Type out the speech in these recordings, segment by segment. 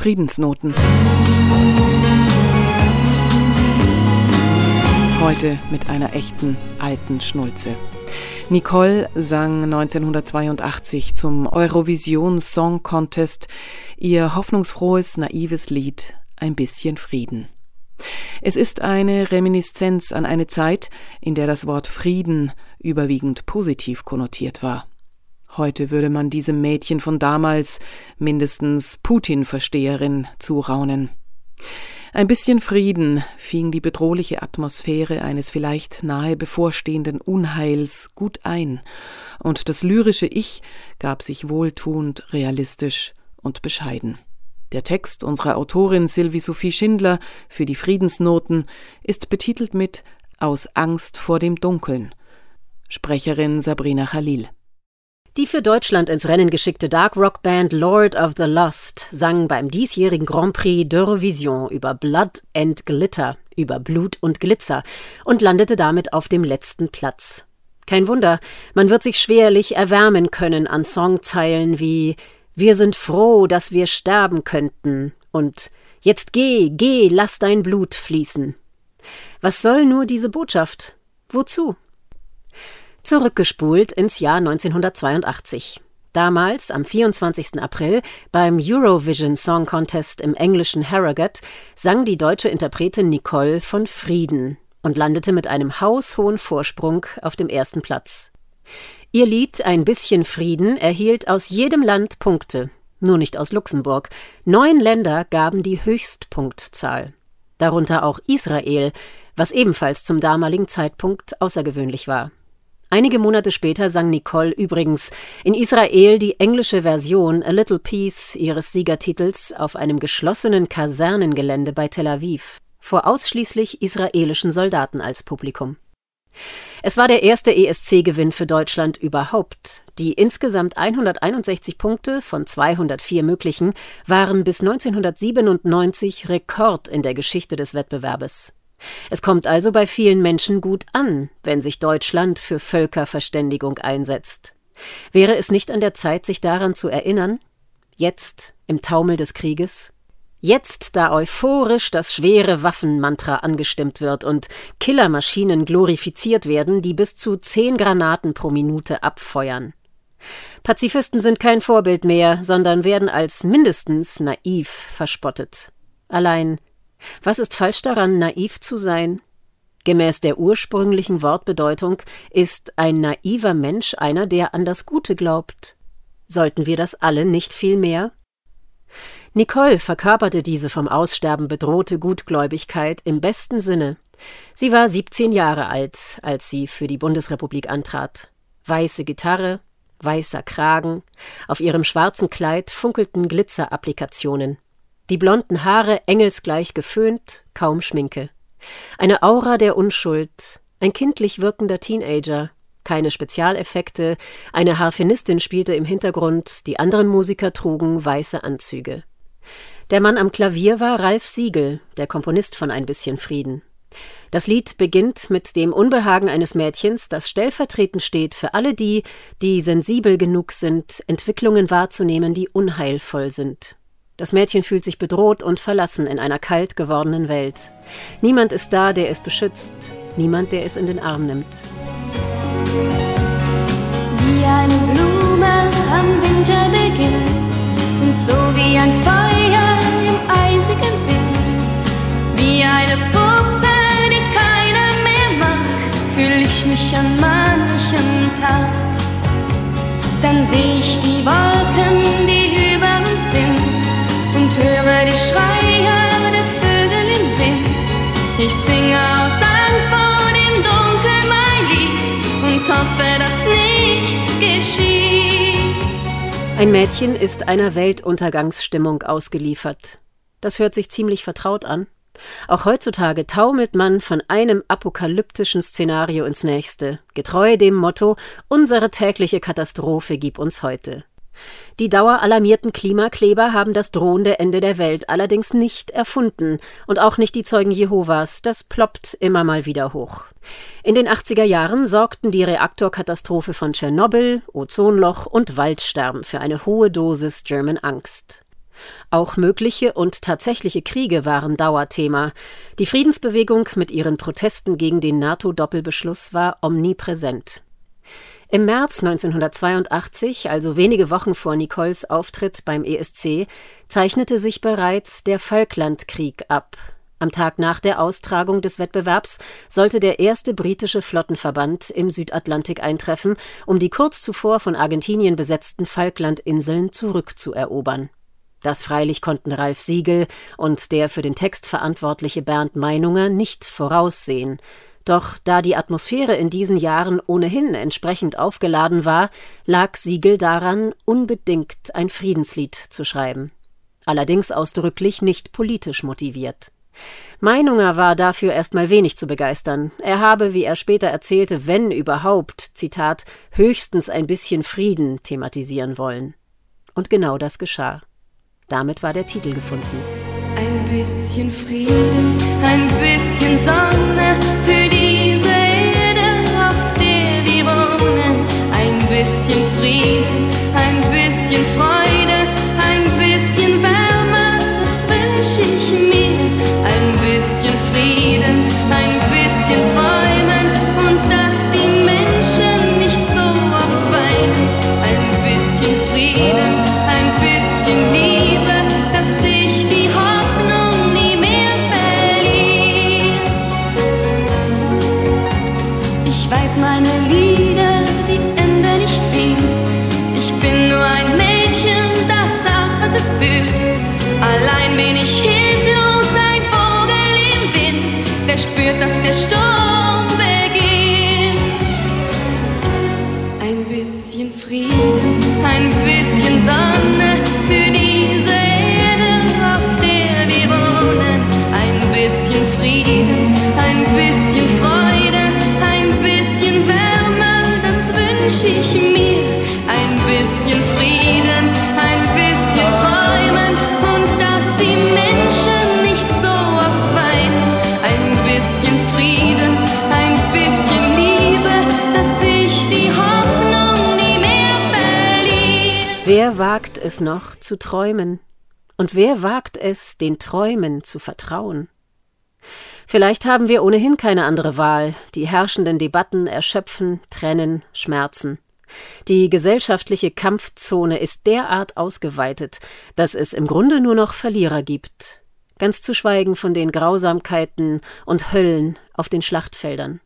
Friedensnoten. Heute mit einer echten alten Schnulze. Nicole sang 1982 zum Eurovision Song Contest ihr hoffnungsfrohes, naives Lied Ein bisschen Frieden. Es ist eine Reminiszenz an eine Zeit, in der das Wort Frieden überwiegend positiv konnotiert war. Heute würde man diesem Mädchen von damals mindestens Putin-Versteherin zuraunen. Ein bisschen Frieden fing die bedrohliche Atmosphäre eines vielleicht nahe bevorstehenden Unheils gut ein, und das lyrische Ich gab sich wohltuend, realistisch und bescheiden. Der Text unserer Autorin Sylvie Sophie Schindler für die Friedensnoten ist betitelt mit Aus Angst vor dem Dunkeln. Sprecherin Sabrina Khalil. Die für Deutschland ins Rennen geschickte Dark Rock Band Lord of the Lost sang beim diesjährigen Grand Prix d'Eurovision über Blood and Glitter, über Blut und Glitzer und landete damit auf dem letzten Platz. Kein Wunder, man wird sich schwerlich erwärmen können an Songzeilen wie Wir sind froh, dass wir sterben könnten und Jetzt geh, geh, lass dein Blut fließen. Was soll nur diese Botschaft? Wozu? Zurückgespult ins Jahr 1982. Damals, am 24. April, beim Eurovision Song Contest im englischen Harrogate, sang die deutsche Interpretin Nicole von Frieden und landete mit einem haushohen Vorsprung auf dem ersten Platz. Ihr Lied Ein bisschen Frieden erhielt aus jedem Land Punkte, nur nicht aus Luxemburg. Neun Länder gaben die Höchstpunktzahl, darunter auch Israel, was ebenfalls zum damaligen Zeitpunkt außergewöhnlich war. Einige Monate später sang Nicole übrigens in Israel die englische Version A Little Piece ihres Siegertitels auf einem geschlossenen Kasernengelände bei Tel Aviv vor ausschließlich israelischen Soldaten als Publikum. Es war der erste ESC-Gewinn für Deutschland überhaupt. Die insgesamt 161 Punkte von 204 möglichen waren bis 1997 Rekord in der Geschichte des Wettbewerbes. Es kommt also bei vielen Menschen gut an, wenn sich Deutschland für Völkerverständigung einsetzt. Wäre es nicht an der Zeit, sich daran zu erinnern? Jetzt, im Taumel des Krieges? Jetzt, da euphorisch das schwere Waffenmantra angestimmt wird und Killermaschinen glorifiziert werden, die bis zu zehn Granaten pro Minute abfeuern. Pazifisten sind kein Vorbild mehr, sondern werden als mindestens naiv verspottet. Allein was ist falsch daran, naiv zu sein? Gemäß der ursprünglichen Wortbedeutung ist ein naiver Mensch einer, der an das Gute glaubt. Sollten wir das alle nicht viel mehr? Nicole verkörperte diese vom Aussterben bedrohte Gutgläubigkeit im besten Sinne. Sie war 17 Jahre alt, als sie für die Bundesrepublik antrat. Weiße Gitarre, weißer Kragen, auf ihrem schwarzen Kleid funkelten Glitzerapplikationen die blonden Haare engelsgleich geföhnt, kaum Schminke. Eine Aura der Unschuld, ein kindlich wirkender Teenager, keine Spezialeffekte, eine Harfenistin spielte im Hintergrund, die anderen Musiker trugen weiße Anzüge. Der Mann am Klavier war Ralf Siegel, der Komponist von Ein bisschen Frieden. Das Lied beginnt mit dem Unbehagen eines Mädchens, das stellvertretend steht für alle die, die sensibel genug sind, Entwicklungen wahrzunehmen, die unheilvoll sind. Das Mädchen fühlt sich bedroht und verlassen in einer kalt gewordenen Welt. Niemand ist da, der es beschützt, niemand, der es in den Arm nimmt. Wie eine Blume am Winterbeginn und so wie ein Feuer im eisigen Wind, wie eine Puppe, die keiner mehr mag, fühle ich mich an manchen Tag. Dann sehe ich die Wolken, Ein Mädchen ist einer Weltuntergangsstimmung ausgeliefert. Das hört sich ziemlich vertraut an. Auch heutzutage taumelt man von einem apokalyptischen Szenario ins nächste, getreu dem Motto Unsere tägliche Katastrophe gib uns heute. Die daueralarmierten Klimakleber haben das drohende Ende der Welt allerdings nicht erfunden und auch nicht die Zeugen Jehovas, das ploppt immer mal wieder hoch. In den 80er Jahren sorgten die Reaktorkatastrophe von Tschernobyl, Ozonloch und Waldsterben für eine hohe Dosis German Angst. Auch mögliche und tatsächliche Kriege waren Dauerthema. Die Friedensbewegung mit ihren Protesten gegen den NATO-Doppelbeschluss war omnipräsent. Im März 1982, also wenige Wochen vor Nicoles Auftritt beim ESC, zeichnete sich bereits der Falklandkrieg ab. Am Tag nach der Austragung des Wettbewerbs sollte der erste britische Flottenverband im Südatlantik eintreffen, um die kurz zuvor von Argentinien besetzten Falklandinseln zurückzuerobern. Das freilich konnten Ralf Siegel und der für den Text verantwortliche Bernd Meinunger nicht voraussehen. Doch da die Atmosphäre in diesen Jahren ohnehin entsprechend aufgeladen war, lag Siegel daran, unbedingt ein Friedenslied zu schreiben. Allerdings ausdrücklich nicht politisch motiviert. Meinunger war dafür erstmal wenig zu begeistern. Er habe, wie er später erzählte, wenn überhaupt, Zitat, höchstens ein bisschen Frieden thematisieren wollen. Und genau das geschah. Damit war der Titel gefunden. Ein bisschen Frieden, ein bisschen Sonne bisschen Frieden, ein bisschen Freude, ein bisschen Wärme, das wünsche ich mir. Ein bisschen Frieden, der Sturm beginnt. Ein bisschen Frieden, ein bisschen Sonne für diese Erde, auf der wir wohnen. Ein bisschen Frieden, ein bisschen Freude, ein bisschen Wärme, das wünsche ich mir. Ein bisschen Frieden, wagt es noch zu träumen? Und wer wagt es, den Träumen zu vertrauen? Vielleicht haben wir ohnehin keine andere Wahl. Die herrschenden Debatten erschöpfen, trennen, schmerzen. Die gesellschaftliche Kampfzone ist derart ausgeweitet, dass es im Grunde nur noch Verlierer gibt. Ganz zu schweigen von den Grausamkeiten und Höllen auf den Schlachtfeldern.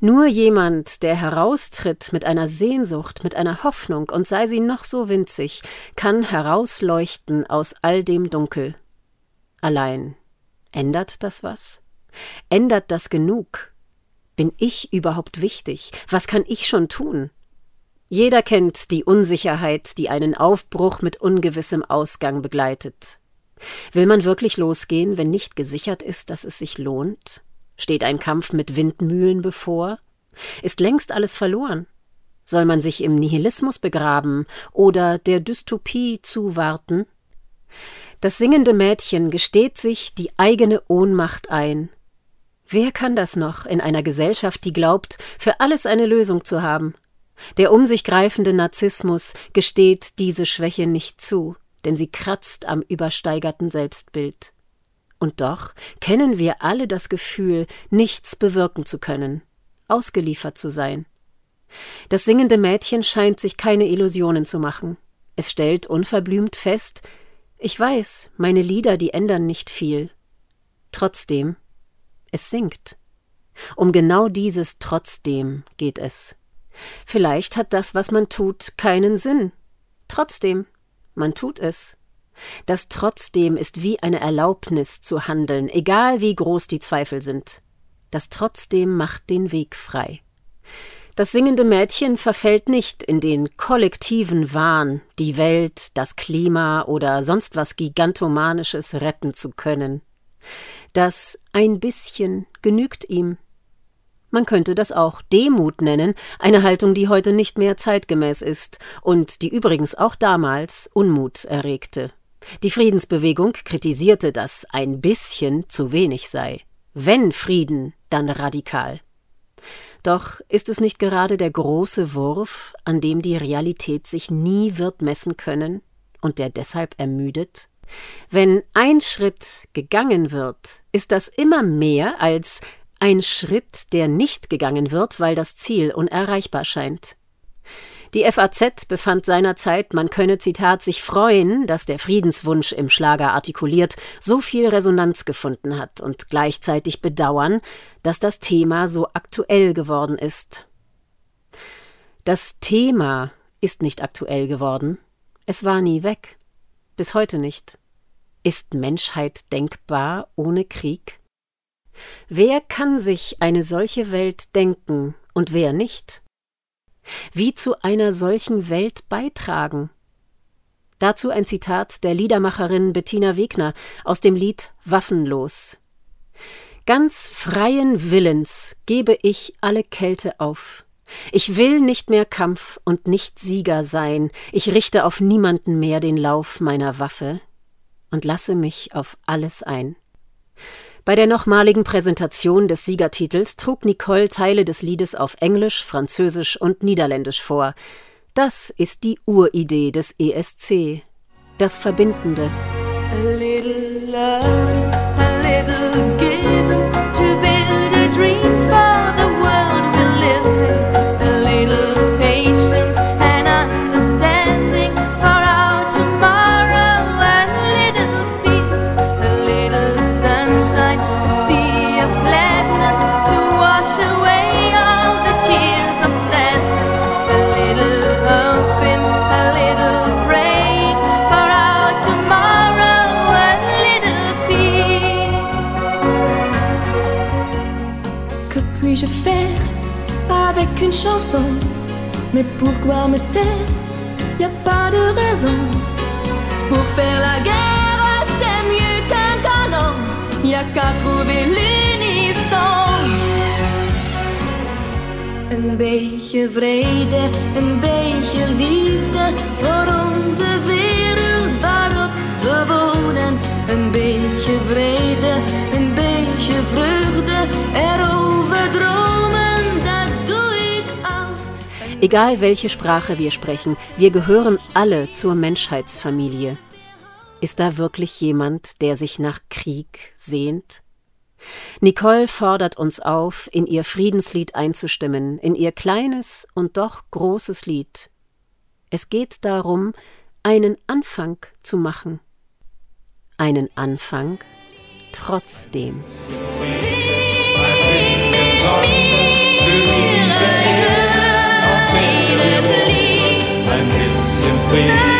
Nur jemand, der heraustritt mit einer Sehnsucht, mit einer Hoffnung, und sei sie noch so winzig, kann herausleuchten aus all dem Dunkel. Allein, ändert das was? Ändert das genug? Bin ich überhaupt wichtig? Was kann ich schon tun? Jeder kennt die Unsicherheit, die einen Aufbruch mit ungewissem Ausgang begleitet. Will man wirklich losgehen, wenn nicht gesichert ist, dass es sich lohnt? Steht ein Kampf mit Windmühlen bevor? Ist längst alles verloren? Soll man sich im Nihilismus begraben oder der Dystopie zuwarten? Das singende Mädchen gesteht sich die eigene Ohnmacht ein. Wer kann das noch in einer Gesellschaft, die glaubt, für alles eine Lösung zu haben? Der um sich greifende Narzissmus gesteht diese Schwäche nicht zu, denn sie kratzt am übersteigerten Selbstbild. Und doch kennen wir alle das Gefühl, nichts bewirken zu können, ausgeliefert zu sein. Das singende Mädchen scheint sich keine Illusionen zu machen. Es stellt unverblümt fest, ich weiß, meine Lieder, die ändern nicht viel. Trotzdem, es singt. Um genau dieses Trotzdem geht es. Vielleicht hat das, was man tut, keinen Sinn. Trotzdem, man tut es. Das Trotzdem ist wie eine Erlaubnis zu handeln, egal wie groß die Zweifel sind. Das Trotzdem macht den Weg frei. Das singende Mädchen verfällt nicht in den kollektiven Wahn, die Welt, das Klima oder sonst was Gigantomanisches retten zu können. Das ein bisschen genügt ihm. Man könnte das auch Demut nennen, eine Haltung, die heute nicht mehr zeitgemäß ist und die übrigens auch damals Unmut erregte. Die Friedensbewegung kritisierte, dass ein bisschen zu wenig sei. Wenn Frieden, dann radikal. Doch ist es nicht gerade der große Wurf, an dem die Realität sich nie wird messen können und der deshalb ermüdet? Wenn ein Schritt gegangen wird, ist das immer mehr als ein Schritt, der nicht gegangen wird, weil das Ziel unerreichbar scheint. Die FAZ befand seinerzeit, man könne, Zitat, sich freuen, dass der Friedenswunsch im Schlager artikuliert so viel Resonanz gefunden hat und gleichzeitig bedauern, dass das Thema so aktuell geworden ist. Das Thema ist nicht aktuell geworden. Es war nie weg. Bis heute nicht. Ist Menschheit denkbar ohne Krieg? Wer kann sich eine solche Welt denken und wer nicht? Wie zu einer solchen Welt beitragen? Dazu ein Zitat der Liedermacherin Bettina Wegner aus dem Lied Waffenlos. Ganz freien Willens gebe ich alle Kälte auf. Ich will nicht mehr Kampf und nicht Sieger sein, ich richte auf niemanden mehr den Lauf meiner Waffe und lasse mich auf alles ein. Bei der nochmaligen Präsentation des Siegertitels trug Nicole Teile des Liedes auf Englisch, Französisch und Niederländisch vor. Das ist die Uridee des ESC, das Verbindende. A chanson. Mais pourquoi me taire Y a pas de raison. Pour faire la guerre, c'est mieux qu'un canon. Y a qu'à trouver l'unisson. Een beetje vrede, beetje Egal welche Sprache wir sprechen, wir gehören alle zur Menschheitsfamilie. Ist da wirklich jemand, der sich nach Krieg sehnt? Nicole fordert uns auf, in ihr Friedenslied einzustimmen, in ihr kleines und doch großes Lied. Es geht darum, einen Anfang zu machen. Einen Anfang trotzdem. Ein bisschen Frieden.